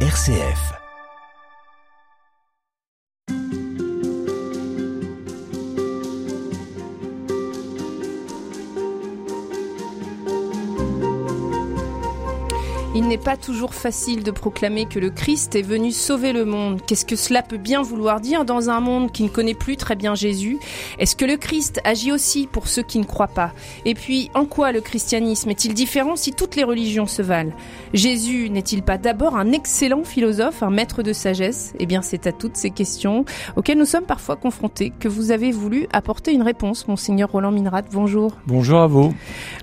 RCF. Il n'est pas toujours facile de proclamer que le Christ est venu sauver le monde. Qu'est-ce que cela peut bien vouloir dire dans un monde qui ne connaît plus très bien Jésus? Est-ce que le Christ agit aussi pour ceux qui ne croient pas? Et puis, en quoi le christianisme est-il différent si toutes les religions se valent? Jésus n'est-il pas d'abord un excellent philosophe, un maître de sagesse? Eh bien, c'est à toutes ces questions auxquelles nous sommes parfois confrontés que vous avez voulu apporter une réponse, monseigneur Roland Minrat. Bonjour. Bonjour à vous.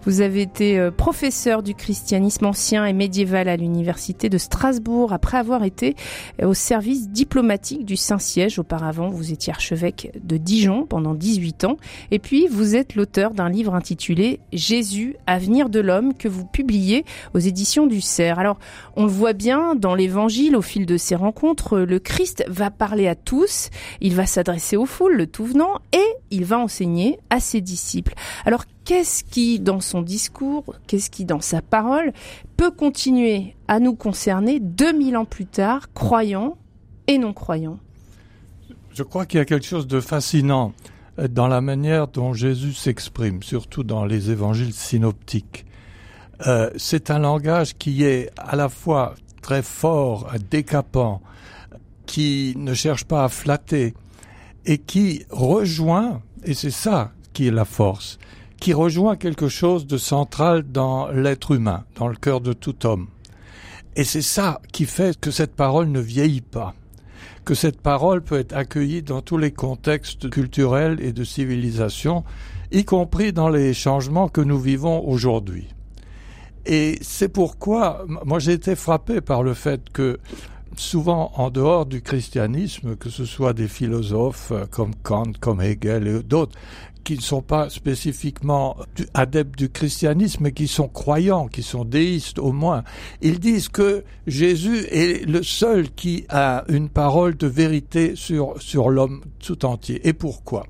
Vous avez été euh, professeur du christianisme ancien et médiéval à l'université de Strasbourg après avoir été au service diplomatique du Saint-Siège. Auparavant, vous étiez archevêque de Dijon pendant 18 ans. Et puis, vous êtes l'auteur d'un livre intitulé Jésus, avenir de l'homme que vous publiez aux éditions du Cerf. Alors, on le voit bien dans l'évangile au fil de ces rencontres, le Christ va parler à tous, il va s'adresser aux foules, le tout venant, et il va enseigner à ses disciples. Alors, qu'est-ce qui, dans son discours, qu'est-ce qui, dans sa parole, peut continuer à nous concerner 2000 ans plus tard, croyants et non croyants Je crois qu'il y a quelque chose de fascinant euh, dans la manière dont Jésus s'exprime, surtout dans les évangiles synoptiques. Euh, c'est un langage qui est à la fois très fort, décapant, qui ne cherche pas à flatter et qui rejoint, et c'est ça qui est la force, qui rejoint quelque chose de central dans l'être humain, dans le cœur de tout homme. Et c'est ça qui fait que cette parole ne vieillit pas, que cette parole peut être accueillie dans tous les contextes culturels et de civilisation, y compris dans les changements que nous vivons aujourd'hui. Et c'est pourquoi moi j'ai été frappé par le fait que souvent en dehors du christianisme, que ce soit des philosophes comme Kant, comme Hegel et d'autres, qui ne sont pas spécifiquement adeptes du christianisme, mais qui sont croyants, qui sont déistes au moins. Ils disent que Jésus est le seul qui a une parole de vérité sur, sur l'homme tout entier. Et pourquoi?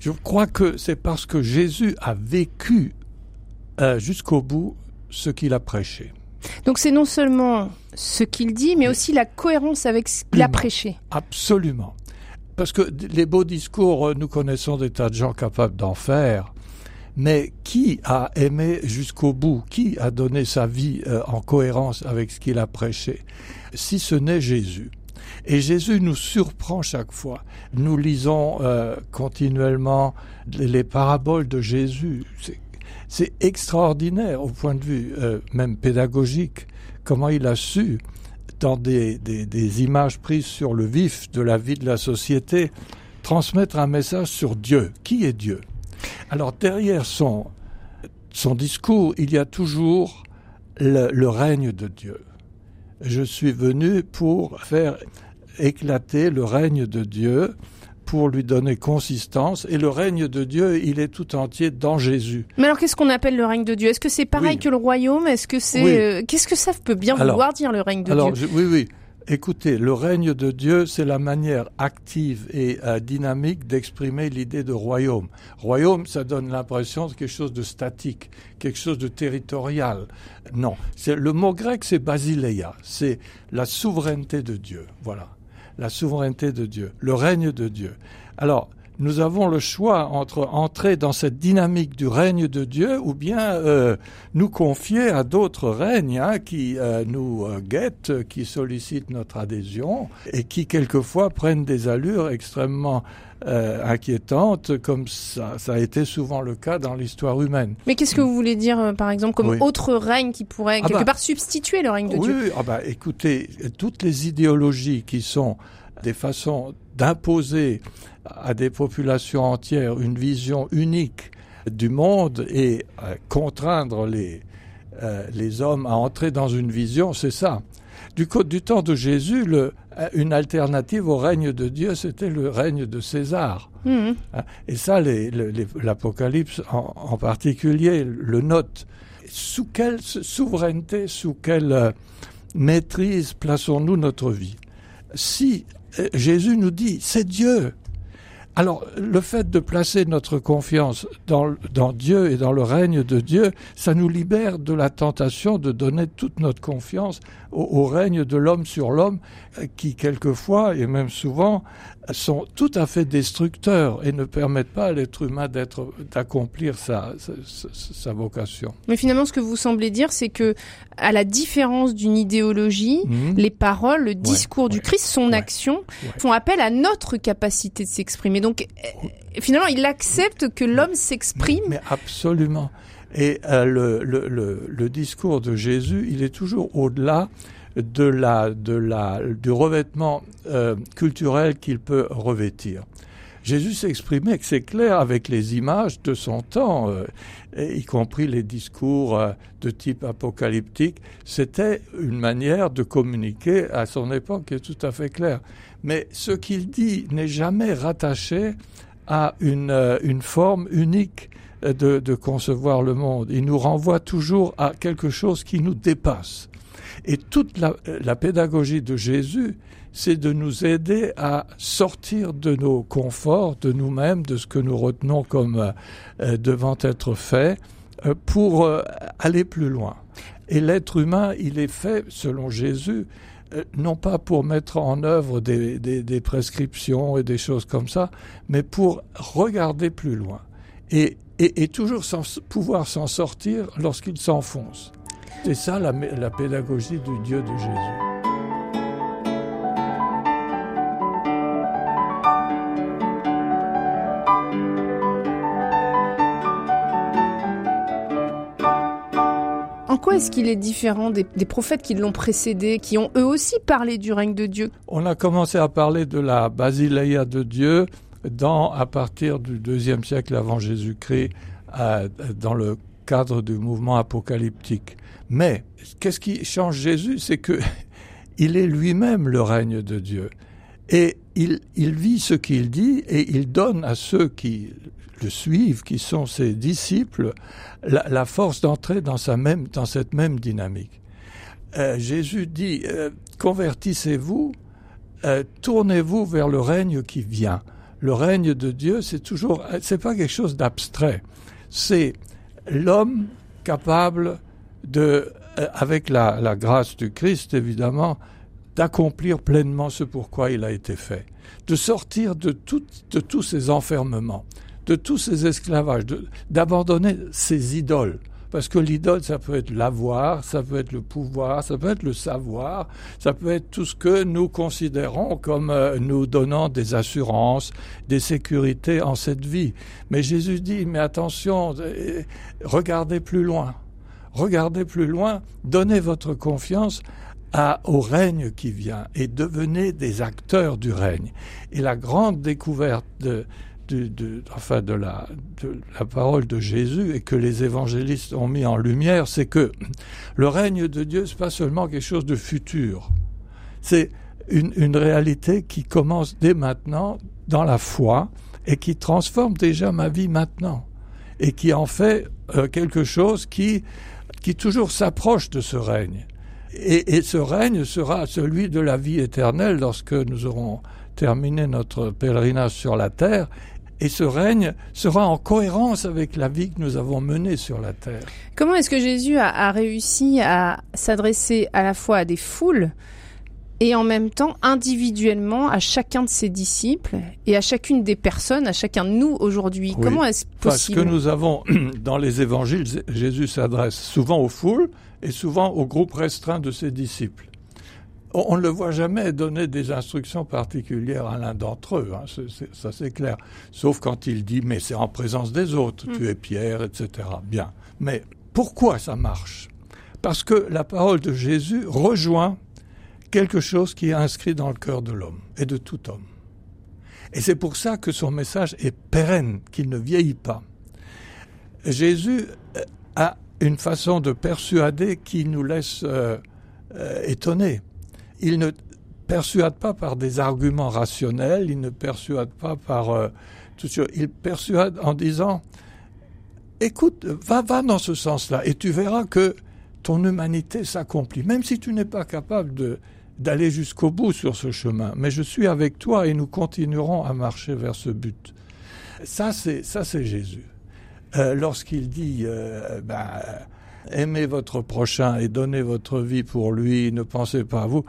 Je crois que c'est parce que Jésus a vécu euh, jusqu'au bout ce qu'il a prêché. Donc c'est non seulement ce qu'il dit, mais aussi la cohérence avec ce qu'il a prêché. Absolument. Parce que les beaux discours, euh, nous connaissons des tas de gens capables d'en faire. Mais qui a aimé jusqu'au bout? Qui a donné sa vie euh, en cohérence avec ce qu'il a prêché? Si ce n'est Jésus. Et Jésus nous surprend chaque fois. Nous lisons euh, continuellement les paraboles de Jésus. C'est extraordinaire au point de vue même pédagogique comment il a su dans des, des, images prises sur le vif de la vie de la société, transmettre un message sur Dieu. Qui est Dieu? Alors derrière son, son discours, il y a toujours le, le règne de Dieu. Je suis venu pour faire éclater le règne de Dieu pour lui donner consistance. Et le règne de Dieu, il est tout entier dans Jésus. Mais alors, qu'est-ce qu'on appelle le règne de Dieu? Est-ce que c'est pareil que le royaume? Est-ce que c'est euh, qu'est-ce que ça peut bien vouloir dire le règne de alors, Dieu? Oui, oui. Écoutez, le règne de Dieu, c'est la manière active et euh, dynamique d'exprimer l'idée de royaume. Royaume, ça donne l'impression de quelque chose de statique, quelque chose de territorial. Non, c'est le mot grec, c'est basileia, c'est la souveraineté de Dieu. Voilà la souveraineté de Dieu, le règne de Dieu. Alors, nous avons le choix entre entrer dans cette dynamique du règne de Dieu ou bien euh, nous confier à d'autres règnes hein, qui euh, nous euh, guettent, qui sollicitent notre adhésion et qui quelquefois prennent des allures extrêmement inquiétantes, comme ça, ça, a été souvent le cas dans l'histoire humaine. Mais qu'est-ce que vous voulez dire, par exemple, comme autre règne qui pourrait ah quelque bah part substituer le règne de Dieu? Oui, ah bah, écoutez, toutes les idéologies qui sont des façons d'imposer à des populations entières une vision unique du monde et euh, contraindre les, euh, les hommes à entrer dans une vision, c'est ça. Du, du temps de Jésus, le, euh, une alternative au règne de Dieu, c'était le règne de César. Mmh. Hein, et ça, l'Apocalypse en, en, particulier le note. Sous quelle souveraineté, sous quelle maîtrise plaçons-nous notre vie? Si Jésus nous dit, c'est Dieu. Alors, le fait de placer notre confiance dans, dans, Dieu et dans le règne de Dieu, ça nous libère de la tentation de donner toute notre confiance au, au règne de l'homme sur l'homme, qui quelquefois, et même souvent, sont tout à fait destructeurs et ne permettent pas à l'être humain d'être, d'accomplir sa, sa, sa, vocation. Mais finalement, ce que vous semblez dire, c'est que, à la différence d'une idéologie, mmh. les paroles, le discours ouais, du Christ, son ouais, action, ouais. font appel à notre capacité de s'exprimer. Donc, euh, finalement, il accepte que l'homme s'exprime. Mais, mais, absolument. Et euh, le, le, le, le, discours de Jésus, il est toujours au-delà de la, de la, du revêtement euh, culturel qu'il peut revêtir. Jésus s'exprimait, c'est clair, avec les images de son temps, euh, y compris les discours euh, de type apocalyptique. C'était une manière de communiquer à son époque qui est tout à fait claire. Mais ce qu'il dit n'est jamais rattaché à une, euh, forme unique de, concevoir le monde. Il nous renvoie toujours à quelque chose qui nous dépasse. Et toute la pédagogie de Jésus, c'est de nous aider à sortir de nos conforts, de nous-mêmes, de ce que nous retenons comme euh, devant être fait, euh, pour euh, aller plus loin. Et l'être humain, il est fait, selon Jésus, non pas pour mettre en œuvre des, prescriptions et des choses comme ça, mais pour regarder plus loin. Et, toujours sans, pouvoir s'en sortir lorsqu'il s'enfonce. C'est ça la pédagogie du Dieu de Jésus. Est-ce qu'il est différent des, prophètes qui l'ont précédé, qui ont eux aussi parlé du règne de Dieu? On a commencé à parler de la basileia de Dieu dans, à partir du deuxième siècle avant Jésus-Christ, euh, dans le cadre du mouvement apocalyptique. Mais qu'est-ce qui change Jésus? C'est que il est lui-même le règne de Dieu. Et il vit ce qu'il dit et il donne à ceux qui le suivent, qui sont ses disciples, la, force d'entrer dans, dans cette même dynamique. Euh, Jésus dit, euh, convertissez-vous, euh, tournez-vous vers le règne qui vient. Le règne de Dieu, c'est toujours, c'est pas quelque chose d'abstrait. C'est l'homme capable de, avec la, la grâce du Christ évidemment, d'accomplir pleinement ce pourquoi il a été fait, de sortir de, tout, de tous ces enfermements, de tous ces esclavages, d'abandonner ces idoles. Parce que l'idole, ça peut être l'avoir, ça peut être le pouvoir, ça peut être le savoir, ça peut être tout ce que nous considérons comme euh, nous donnant des assurances, des sécurités en cette vie. Mais Jésus dit, mais attention, euh, regardez plus loin. Regardez plus loin, donnez votre confiance à, au règne qui vient et devenez des acteurs du règne. Et la grande découverte de, enfin de la, parole de Jésus et que les évangélistes ont mis en lumière, c'est que le règne de Dieu, c'est pas seulement quelque chose de futur. C'est une, réalité qui commence dès maintenant dans la foi et qui transforme déjà ma vie maintenant et qui en fait euh, quelque chose qui, qui toujours s'approche de ce règne. Et ce règne sera celui de la vie éternelle lorsque nous aurons terminé notre pèlerinage sur la terre et ce règne sera en cohérence avec la vie que nous avons menée sur la terre. Comment est-ce que Jésus a, a réussi à s'adresser à la fois à des foules et en même temps individuellement à chacun de ses disciples et à chacune des personnes, à chacun de nous aujourd'hui? Oui, Comment est-ce possible Parce que nous avons dans les évangiles, Jésus s'adresse souvent aux foules et souvent au groupe restreint de ses disciples on ne le voit jamais donner des instructions particulières à l'un d'entre eux, hein, c est, c est, ça c'est clair. Sauf quand il dit mais c'est en présence des autres, mmh. tu es Pierre, etc. Bien. Mais pourquoi ça marche? Parce que la parole de Jésus rejoint quelque chose qui est inscrit dans le cœur de l'homme et de tout homme. Et c'est pour ça que son message est pérenne, qu'il ne vieillit pas. Jésus euh, a une façon de persuader qui nous laisse euh, euh, étonnés il ne persuade pas par des arguments rationnels, il ne persuade pas par euh, tout ça, il persuade en disant écoute, va, va dans ce sens-là et tu verras que ton humanité s'accomplit, même si tu n'es pas capable de d'aller jusqu'au bout sur ce chemin, mais je suis avec toi et nous continuerons à marcher vers ce but. Ça, c'est ça, c'est Jésus. Euh, lorsqu'il dit, euh, ben, aimez votre prochain et donnez votre vie pour lui, ne pensez pas à vous.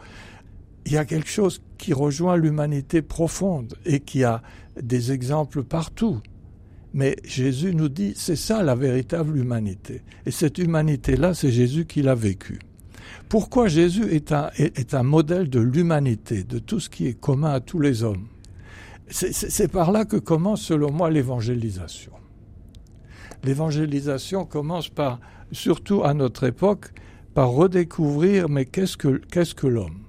Il y a quelque chose qui rejoint l'humanité profonde et qui a des exemples partout. Mais Jésus nous dit, c'est ça la véritable humanité. Et cette humanité-là, c'est Jésus qui l'a vécue. Pourquoi Jésus est un, est, un modèle de l'humanité, de tout ce qui est commun à tous les hommes? C'est par là que commence, selon moi, l'évangélisation. L'évangélisation commence par, surtout à notre époque, par redécouvrir, mais qu'est-ce que, qu'est-ce que l'homme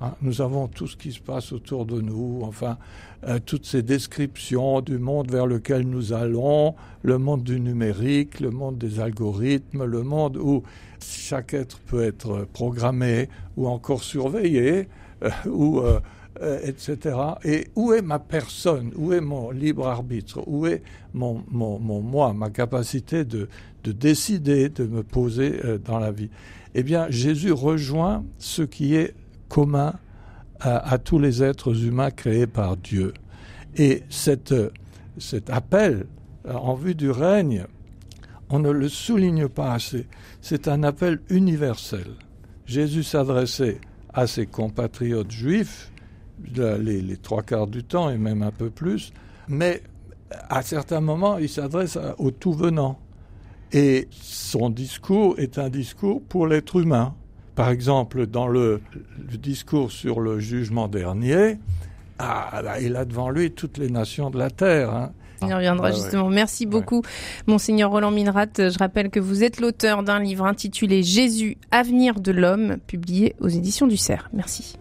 Hein, nous avons tout ce qui se passe autour de nous, enfin, euh, toutes ces descriptions du monde vers lequel nous allons, le monde du numérique, le monde des algorithmes, le monde où chaque être peut être programmé ou encore surveillé, euh, euh, etc. Et où est ma personne? Où est mon libre arbitre? Où est mon, mon, mon moi, ma capacité de, de décider, de me poser dans la vie Eh bien, Jésus rejoint ce qui est commun à, tous les êtres humains créés par Dieu. Et cette, cet appel en vue du règne, on ne le souligne pas assez. C'est un appel universel. Jésus s'adressait à ses compatriotes juifs, les, les, trois quarts du temps et même un peu plus, mais à certains moments, il s'adresse aux tout venants. Et son discours est un discours pour l'être humain. Par exemple, dans le, discours sur le jugement dernier, ah, bah, il a devant lui toutes les nations de la terre. Hein. On y reviendra justement. Merci beaucoup, Monseigneur Roland Minrat. Je rappelle que vous êtes l'auteur d'un livre intitulé Jésus, avenir de l'homme, publié aux éditions du Cerf. Merci.